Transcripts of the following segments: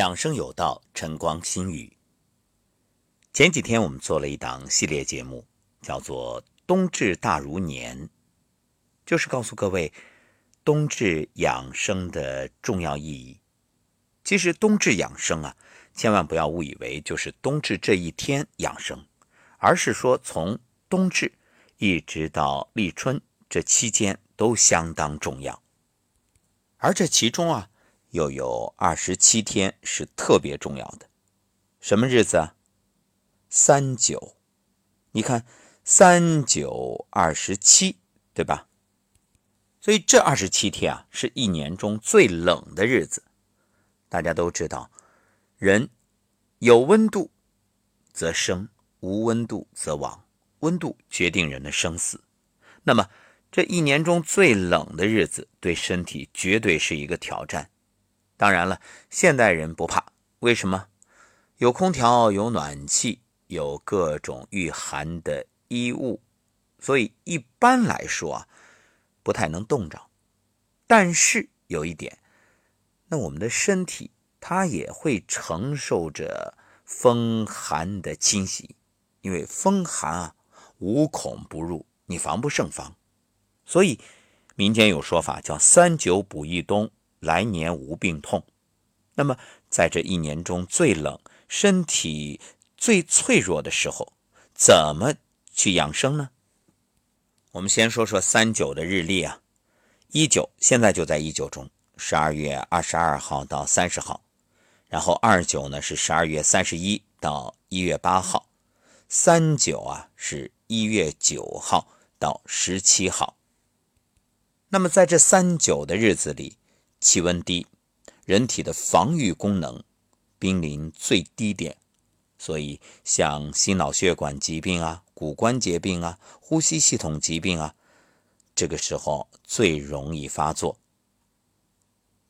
养生有道，晨光心语。前几天我们做了一档系列节目，叫做“冬至大如年”，就是告诉各位冬至养生的重要意义。其实冬至养生啊，千万不要误以为就是冬至这一天养生，而是说从冬至一直到立春这期间都相当重要。而这其中啊。又有二十七天是特别重要的，什么日子啊？三九，你看三九二十七，对吧？所以这二十七天啊，是一年中最冷的日子。大家都知道，人有温度则生，无温度则亡，温度决定人的生死。那么这一年中最冷的日子，对身体绝对是一个挑战。当然了，现代人不怕，为什么？有空调，有暖气，有各种御寒的衣物，所以一般来说啊，不太能冻着。但是有一点，那我们的身体它也会承受着风寒的侵袭，因为风寒啊无孔不入，你防不胜防。所以民间有说法叫“三九补一冬”。来年无病痛，那么在这一年中最冷、身体最脆弱的时候，怎么去养生呢？我们先说说三九的日历啊，一九现在就在一九中，十二月二十二号到三十号，然后二九呢是十二月三十一到一月八号，三九啊是一月九号到十七号。那么在这三九的日子里，气温低，人体的防御功能濒临最低点，所以像心脑血管疾病啊、骨关节病啊、呼吸系统疾病啊，这个时候最容易发作。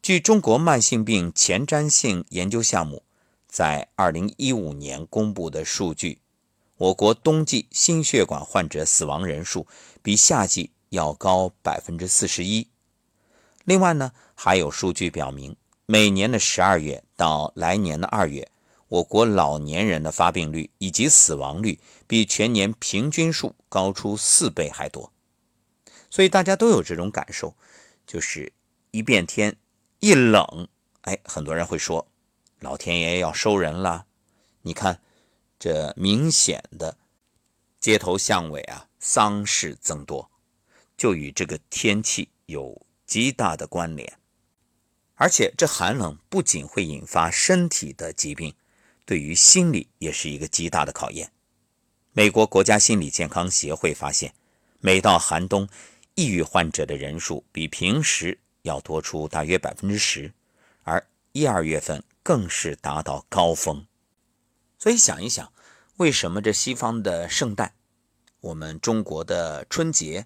据中国慢性病前瞻性研究项目在二零一五年公布的数据，我国冬季心血管患者死亡人数比夏季要高百分之四十一。另外呢，还有数据表明，每年的十二月到来年的二月，我国老年人的发病率以及死亡率比全年平均数高出四倍还多。所以大家都有这种感受，就是一变天一冷，哎，很多人会说，老天爷要收人了。你看，这明显的街头巷尾啊，丧事增多，就与这个天气有。极大的关联，而且这寒冷不仅会引发身体的疾病，对于心理也是一个极大的考验。美国国家心理健康协会发现，每到寒冬，抑郁患者的人数比平时要多出大约百分之十，而一二月份更是达到高峰。所以想一想，为什么这西方的圣诞，我们中国的春节，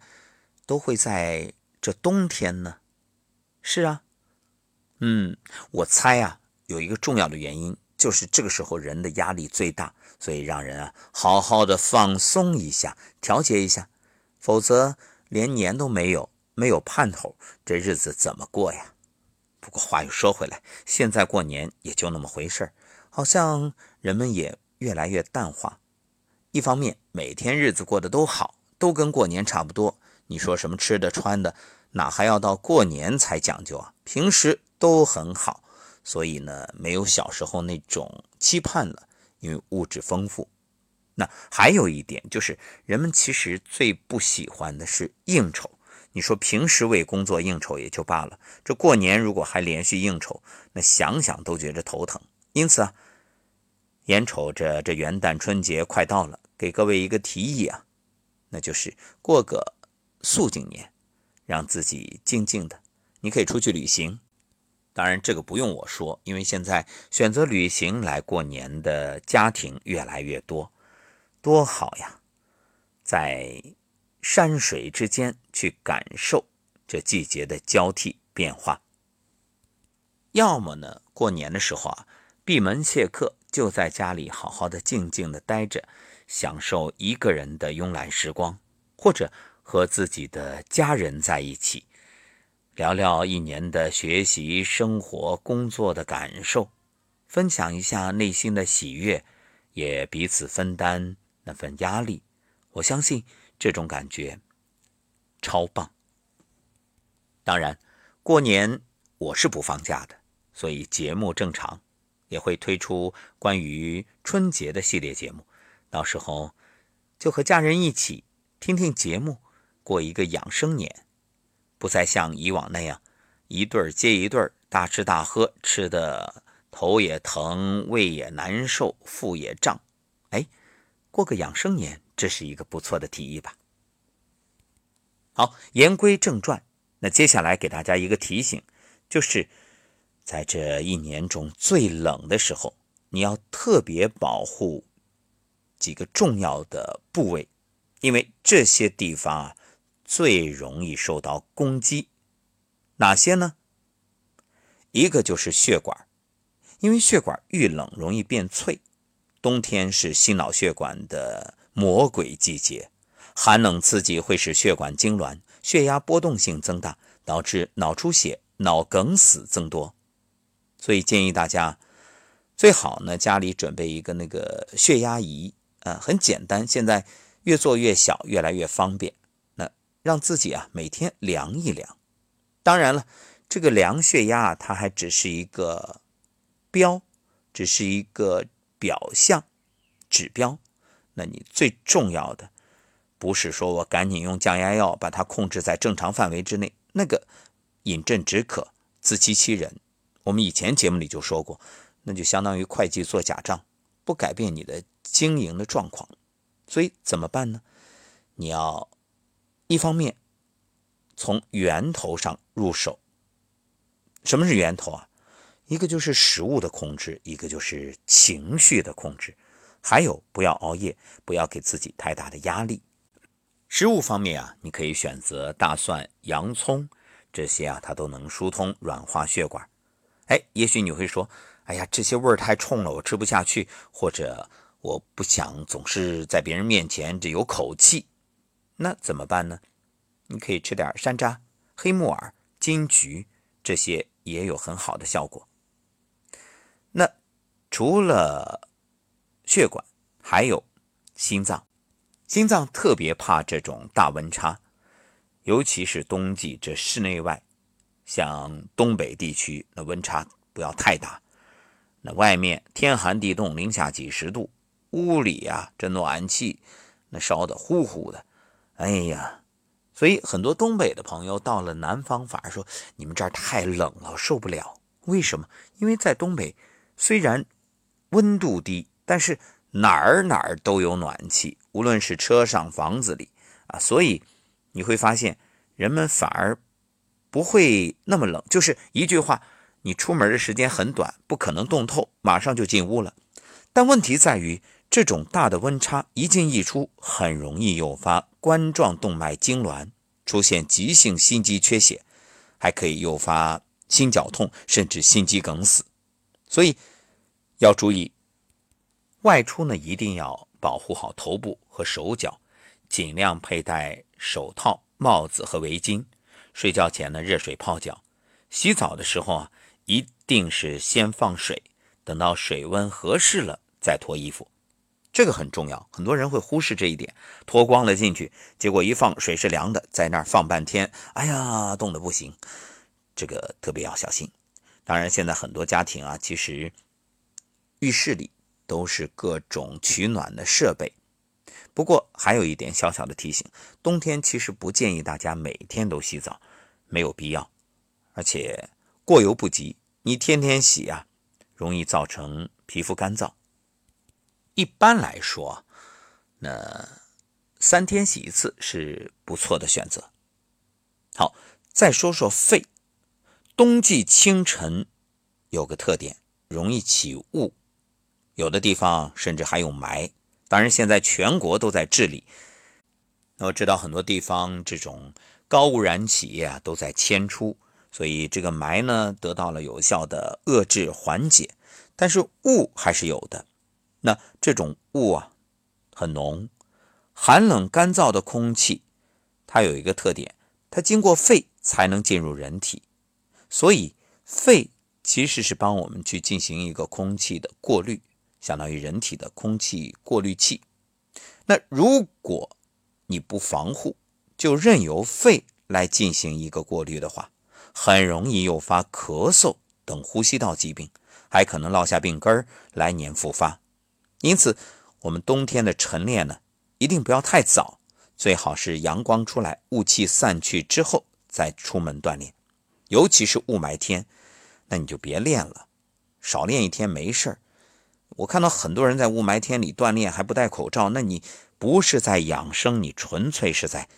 都会在？这冬天呢，是啊，嗯，我猜啊，有一个重要的原因，就是这个时候人的压力最大，所以让人啊好好的放松一下，调节一下，否则连年都没有，没有盼头，这日子怎么过呀？不过话又说回来，现在过年也就那么回事好像人们也越来越淡化。一方面，每天日子过得都好，都跟过年差不多。你说什么吃的穿的，哪还要到过年才讲究啊？平时都很好，所以呢，没有小时候那种期盼了，因为物质丰富。那还有一点就是，人们其实最不喜欢的是应酬。你说平时为工作应酬也就罢了，这过年如果还连续应酬，那想想都觉着头疼。因此啊，眼瞅着这元旦春节快到了，给各位一个提议啊，那就是过个。肃静年，让自己静静的。你可以出去旅行，当然这个不用我说，因为现在选择旅行来过年的家庭越来越多，多好呀！在山水之间去感受这季节的交替变化。要么呢，过年的时候啊，闭门谢客，就在家里好好的静静的待着，享受一个人的慵懒时光，或者。和自己的家人在一起，聊聊一年的学习、生活、工作的感受，分享一下内心的喜悦，也彼此分担那份压力。我相信这种感觉超棒。当然，过年我是不放假的，所以节目正常，也会推出关于春节的系列节目。到时候就和家人一起听听节目，过一个养生年，不再像以往那样一对接一对大吃大喝，吃的头也疼、胃也难受、腹也胀。哎，过个养生年，这是一个不错的提议吧？好，言归正传。那接下来给大家一个提醒，就是在这一年中最冷的时候，你要特别保护几个重要的部位，因为这些地方啊最容易受到攻击。哪些呢？一个就是血管，因为血管遇冷容易变脆，冬天是心脑血管的魔鬼季节，寒冷刺激会使血管痉挛。血压波动性增大，导致脑出血、脑梗死增多，所以建议大家最好呢家里准备一个那个血压仪，啊，很简单，现在越做越小，越来越方便。让自己啊每天量一量。当然了，这个量血压啊它还只是一个标，只是一个表象指标。那你最重要的。不是说我赶紧用降压药把它控制在正常范围之内，那个饮鸩止渴、自欺欺人。我们以前节目里就说过，那就相当于会计做假账，不改变你的经营的状况。所以怎么办呢？你要一方面从源头上入手。什么是源头啊？一个就是食物的控制，一个就是情绪的控制，还有不要熬夜，不要给自己太大的压力。食物方面啊，你可以选择大蒜、洋葱这些啊，它都能疏通软化血管。哎，也许你会说，哎呀，这些味儿太冲了，我吃不下去，或者我不想总是在别人面前这有口气，那怎么办呢？你可以吃点山楂、黑木耳、金桔，这些也有很好的效果。那除了血管，还有心脏。心脏特别怕这种大温差，尤其是冬季，这室内外，像东北地区，那温差不要太大。那外面天寒地冻，零下几十度，屋里呀，这暖气那烧的呼呼的，哎呀，所以很多东北的朋友到了南方，反而说你们这儿太冷了，受不了。为什么？因为在东北，虽然温度低，但是。哪儿哪儿都有暖气，无论是车上、房子里啊，所以你会发现人们反而不会那么冷。就是一句话，你出门的时间很短，不可能冻透，马上就进屋了。但问题在于，这种大的温差一进一出，很容易诱发冠状动脉痉挛，出现急性心肌缺血，还可以诱发心绞痛，甚至心肌梗死。所以要注意。外出呢，一定要保护好头部和手脚，尽量佩戴手套、帽子和围巾。睡觉前呢，热水泡脚。洗澡的时候啊，一定是先放水，等到水温合适了再脱衣服，这个很重要。很多人会忽视这一点，脱光了进去，结果一放水是凉的，在那儿放半天，哎呀，冻得不行。这个特别要小心。当然，现在很多家庭啊，其实浴室里。都是各种取暖的设备，不过还有一点小小的提醒：冬天其实不建议大家每天都洗澡，没有必要，而且过犹不及。你天天洗啊，容易造成皮肤干燥。一般来说，那三天洗一次是不错的选择。好，再说说肺，冬季清晨有个特点，容易起雾。有的地方甚至还有霾，当然现在全国都在治理。那我知道很多地方这种高污染企业啊都在迁出，所以这个霾呢得到了有效的遏制缓解。但是雾还是有的。那这种雾啊很浓，寒冷干燥的空气，它有一个特点，它经过肺才能进入人体，所以肺其实是帮我们去进行一个空气的过滤，相当于人体的空气过滤器。那如果你不防护，就任由肺来进行一个过滤的话，很容易诱发咳嗽等呼吸道疾病，还可能落下病根儿来年复发。因此，我们冬天的晨练呢，一定不要太早，最好是阳光出来、雾气散去之后再出门锻炼，尤其是雾霾天。那你就别练了，少练一天没事儿。我看到很多人在雾霾天里锻炼还不戴口罩，那你不是在养生，你纯粹是在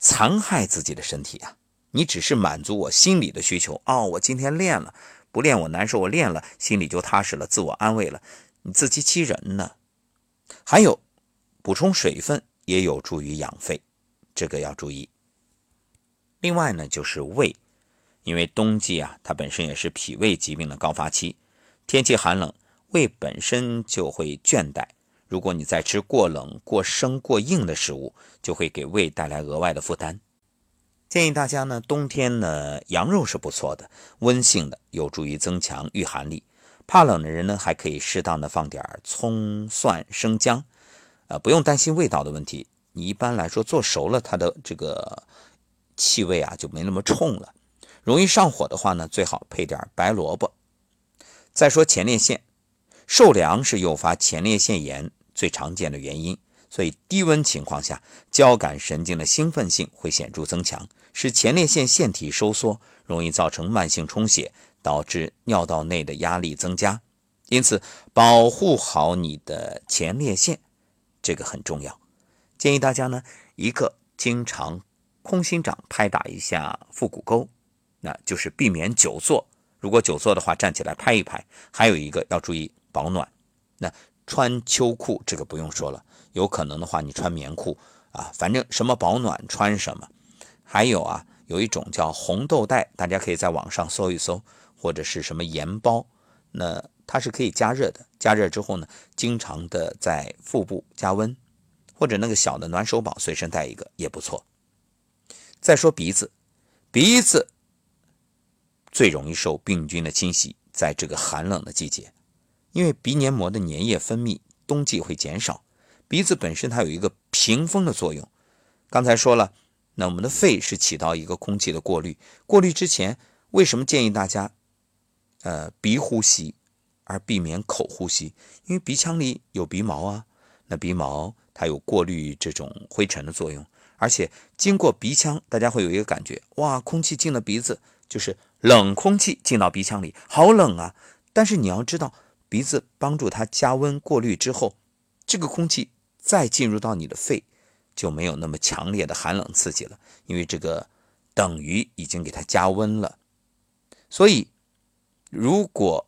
残害自己的身体啊！你只是满足我心理的需求哦，我今天练了，不练我难受，我练了心里就踏实了，自我安慰了，你自欺欺人呢。还有，补充水分也有助于养肺，这个要注意。另外呢，就是胃。因为冬季啊，它本身也是脾胃疾病的高发期，天气寒冷，胃本身就会倦怠。如果你再吃过冷、过生、过硬的食物，就会给胃带来额外的负担。建议大家呢，冬天呢，羊肉是不错的，温性的，有助于增强御寒力。怕冷的人呢，还可以适当的放点葱、蒜、生姜，呃，不用担心味道的问题。你一般来说做熟了，它的这个气味啊就没那么冲了。容易上火的话呢，最好配点白萝卜。再说前列腺，受凉是诱发前列腺炎最常见的原因，所以低温情况下，交感神经的兴奋性会显著增强，使前列腺腺体收缩，容易造成慢性充血，导致尿道内的压力增加。因此，保护好你的前列腺，这个很重要。建议大家呢，一个经常空心掌拍打一下腹股沟。那就是避免久坐，如果久坐的话，站起来拍一拍。还有一个要注意保暖，那穿秋裤这个不用说了，有可能的话你穿棉裤啊，反正什么保暖穿什么。还有啊，有一种叫红豆袋，大家可以在网上搜一搜，或者是什么盐包，那它是可以加热的，加热之后呢，经常的在腹部加温，或者那个小的暖手宝随身带一个也不错。再说鼻子，鼻子。最容易受病菌的侵袭，在这个寒冷的季节，因为鼻黏膜的粘液分泌冬季会减少，鼻子本身它有一个屏风的作用。刚才说了，那我们的肺是起到一个空气的过滤，过滤之前为什么建议大家，呃，鼻呼吸而避免口呼吸？因为鼻腔里有鼻毛啊，那鼻毛它有过滤这种灰尘的作用，而且经过鼻腔，大家会有一个感觉，哇，空气进了鼻子。就是冷空气进到鼻腔里，好冷啊！但是你要知道，鼻子帮助它加温过滤之后，这个空气再进入到你的肺，就没有那么强烈的寒冷刺激了，因为这个等于已经给它加温了。所以，如果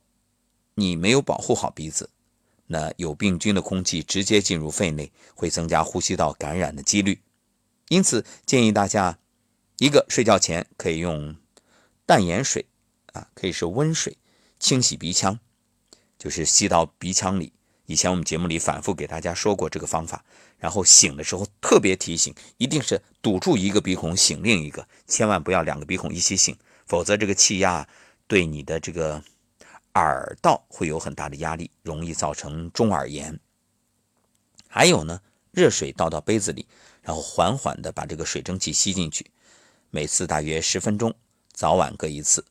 你没有保护好鼻子，那有病菌的空气直接进入肺内，会增加呼吸道感染的几率。因此，建议大家，一个睡觉前可以用。淡盐水啊，可以是温水清洗鼻腔，就是吸到鼻腔里。以前我们节目里反复给大家说过这个方法。然后醒的时候特别提醒，一定是堵住一个鼻孔，醒另一个，千万不要两个鼻孔一起醒，否则这个气压对你的这个耳道会有很大的压力，容易造成中耳炎。还有呢，热水倒到杯子里，然后缓缓的把这个水蒸气吸进去，每次大约十分钟。早晚各一次，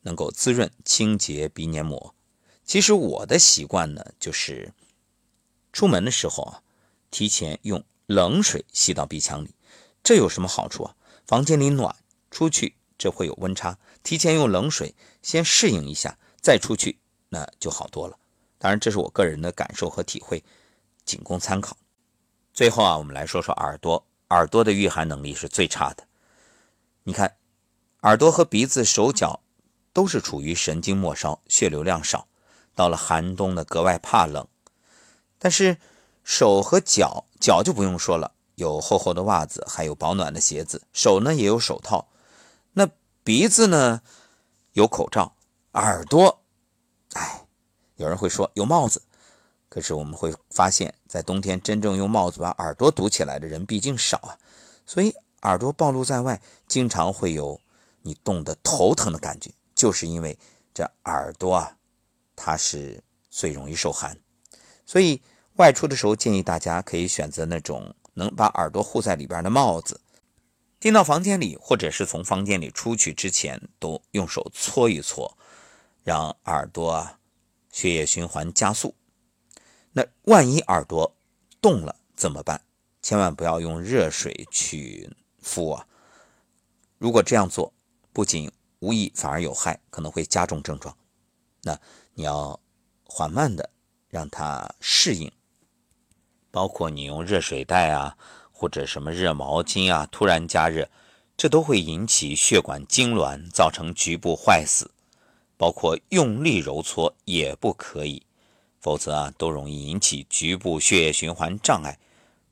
能够滋润清洁鼻黏膜。其实我的习惯呢，就是出门的时候啊，提前用冷水吸到鼻腔里。这有什么好处啊？房间里暖，出去这会有温差。提前用冷水先适应一下，再出去那就好多了。当然，这是我个人的感受和体会，仅供参考。最后啊，我们来说说耳朵。耳朵的御寒能力是最差的。你看。耳朵和鼻子、手脚都是处于神经末梢，血流量少，到了寒冬呢格外怕冷。但是手和脚，脚就不用说了，有厚厚的袜子，还有保暖的鞋子；手呢也有手套。鼻子呢有口罩，耳朵，哎，有人会说有帽子。可是我们会发现，在冬天真正用帽子把耳朵堵起来的人毕竟少啊，所以耳朵暴露在外，经常会有。你冻得头疼的感觉，就是因为这耳朵啊，它是最容易受寒，所以外出的时候建议大家可以选择那种能把耳朵护在里边的帽子。进到房间里，或者是从房间里出去之前，都用手搓一搓，让耳朵啊血液循环加速。那万一耳朵冻了怎么办？千万不要用热水去敷啊！如果这样做，不仅无益，反而有害，可能会加重症状。那你要缓慢的让它适应，包括你用热水袋啊。或者什么热毛巾啊，突然加热，这都会引起血管痉挛，造成局部坏死。包括用力揉搓也不可以，否则啊，都容易引起局部血液循环障碍，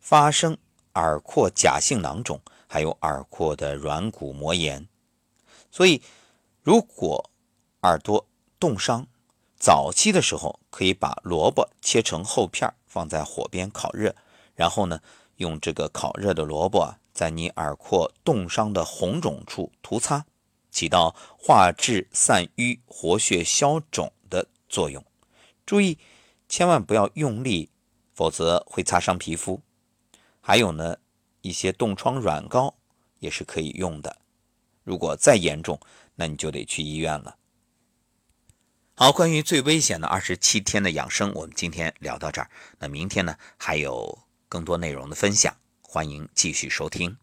发生耳廓假性囊肿，还有耳廓的软骨膜炎。所以，如果耳朵冻伤，早期的时候可以把萝卜切成厚片，放在火边烤热，然后呢。用这个烤热的萝卜在你耳廓冻伤的红肿处涂擦，起到化滞散瘀、活血消肿的作用。注意，千万不要用力，否则会擦伤皮肤。还有呢，一些冻疮软膏也是可以用的。如果再严重，那你就得去医院了。好，关于最危险的二十七天的养生，我们今天聊到这儿。那明天呢，还有。更多内容的分享，欢迎继续收听。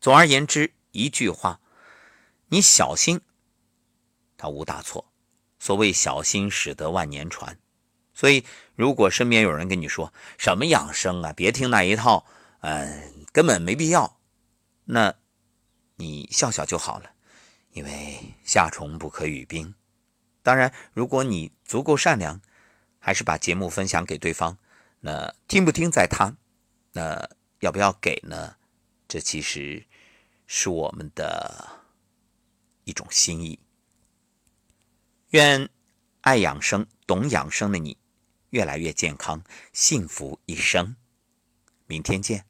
总而言之，一句话，你小心，它无大错。所谓小心驶得万年船。所以，如果身边有人跟你说什么养生啊，别听那一套，嗯，根本没必要，那你笑笑就好了，因为夏虫不可语冰。当然，如果你足够善良，还是把节目分享给对方。那听不听在他，那要不要给呢？这其实是我们的一种心意。愿爱养生、懂养生的你越来越健康、幸福一生。明天见。